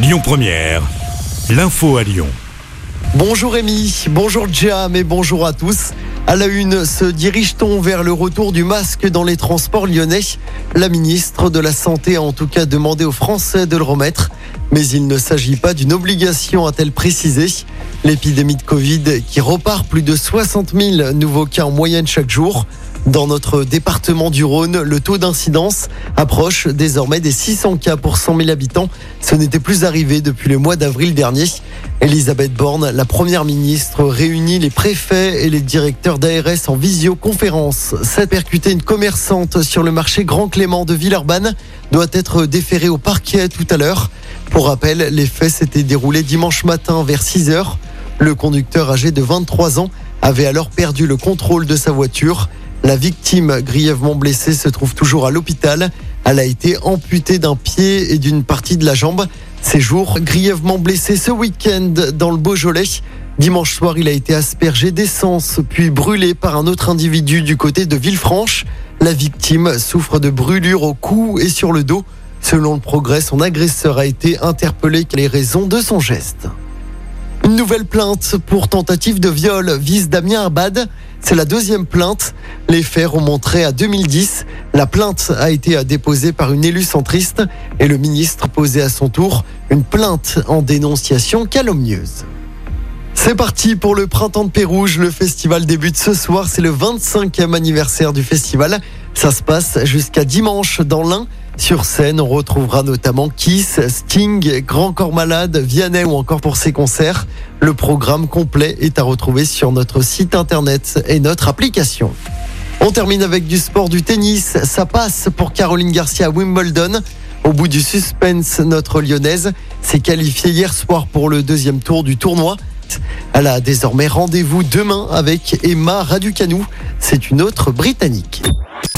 Lyon Première, l'info à Lyon. Bonjour Rémi, bonjour Jam et bonjour à tous. À la une, se dirige-t-on vers le retour du masque dans les transports lyonnais? La ministre de la Santé a en tout cas demandé aux Français de le remettre. Mais il ne s'agit pas d'une obligation, a-t-elle précisé. L'épidémie de Covid qui repart plus de 60 000 nouveaux cas en moyenne chaque jour. Dans notre département du Rhône, le taux d'incidence approche désormais des 600 cas pour 100 000 habitants. Ce n'était plus arrivé depuis le mois d'avril dernier. Elisabeth Borne, la première ministre, réunit les préfets et les directeurs d'ARS en visioconférence. Cette percuté une commerçante sur le marché Grand Clément de Villeurbanne doit être déférée au parquet tout à l'heure. Pour rappel, les faits s'étaient déroulés dimanche matin vers 6 heures. Le conducteur âgé de 23 ans avait alors perdu le contrôle de sa voiture. La victime, grièvement blessée, se trouve toujours à l'hôpital. Elle a été amputée d'un pied et d'une partie de la jambe. Ses jours grièvement blessé ce week-end dans le Beaujolais. Dimanche soir, il a été aspergé d'essence, puis brûlé par un autre individu du côté de Villefranche. La victime souffre de brûlures au cou et sur le dos. Selon le progrès, son agresseur a été interpellé les raisons de son geste? Une nouvelle plainte pour tentative de viol vise Damien Abad. C'est la deuxième plainte. Les faits remonteraient à 2010. La plainte a été déposée par une élue centriste et le ministre posait à son tour une plainte en dénonciation calomnieuse. C'est parti pour le Printemps de Pérouge. Le festival débute ce soir. C'est le 25e anniversaire du festival. Ça se passe jusqu'à dimanche dans l'Ain. Sur scène, on retrouvera notamment Kiss, Sting, Grand Corps Malade, Vianney ou encore pour ses concerts. Le programme complet est à retrouver sur notre site internet et notre application. On termine avec du sport du tennis. Ça passe pour Caroline Garcia Wimbledon. Au bout du suspense, notre lyonnaise s'est qualifiée hier soir pour le deuxième tour du tournoi. Elle a désormais rendez-vous demain avec Emma Raducanu. C'est une autre britannique.